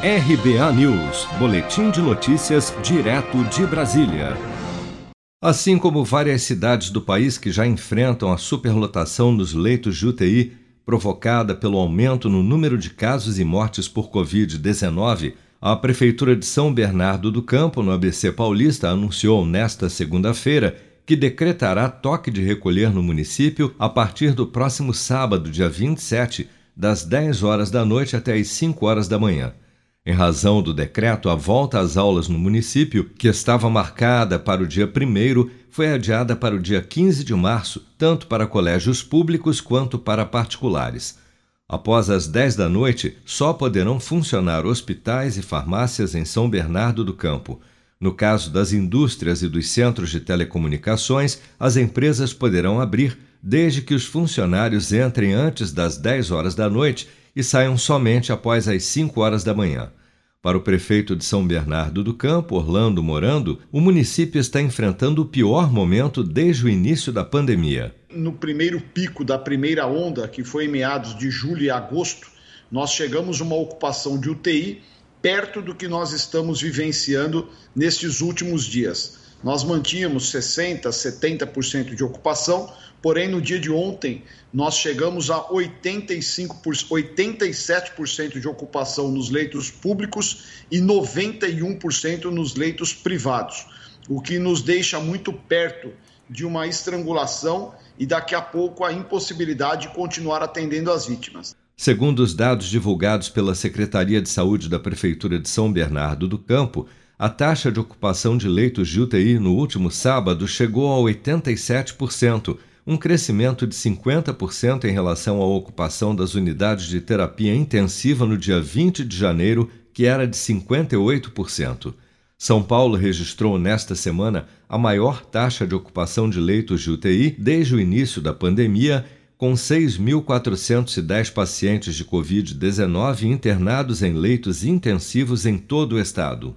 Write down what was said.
RBA News, Boletim de Notícias, direto de Brasília. Assim como várias cidades do país que já enfrentam a superlotação nos leitos de UTI, provocada pelo aumento no número de casos e mortes por Covid-19, a Prefeitura de São Bernardo do Campo, no ABC Paulista, anunciou nesta segunda-feira que decretará toque de recolher no município a partir do próximo sábado, dia 27, das 10 horas da noite até as 5 horas da manhã. Em razão do decreto, a volta às aulas no município, que estava marcada para o dia 1, foi adiada para o dia 15 de março, tanto para colégios públicos quanto para particulares. Após as 10 da noite, só poderão funcionar hospitais e farmácias em São Bernardo do Campo. No caso das indústrias e dos centros de telecomunicações, as empresas poderão abrir desde que os funcionários entrem antes das 10 horas da noite e saiam somente após as 5 horas da manhã. Para o prefeito de São Bernardo do Campo, Orlando Morando, o município está enfrentando o pior momento desde o início da pandemia. No primeiro pico da primeira onda, que foi em meados de julho e agosto, nós chegamos a uma ocupação de UTI perto do que nós estamos vivenciando nestes últimos dias. Nós mantínhamos 60%, 70% de ocupação, porém no dia de ontem nós chegamos a 85%, 87% de ocupação nos leitos públicos e 91% nos leitos privados, o que nos deixa muito perto de uma estrangulação e daqui a pouco a impossibilidade de continuar atendendo as vítimas. Segundo os dados divulgados pela Secretaria de Saúde da Prefeitura de São Bernardo do Campo, a taxa de ocupação de leitos de UTI no último sábado chegou a 87%, um crescimento de 50% em relação à ocupação das unidades de terapia intensiva no dia 20 de janeiro, que era de 58%. São Paulo registrou nesta semana a maior taxa de ocupação de leitos de UTI desde o início da pandemia com 6.410 pacientes de Covid-19 internados em leitos intensivos em todo o estado.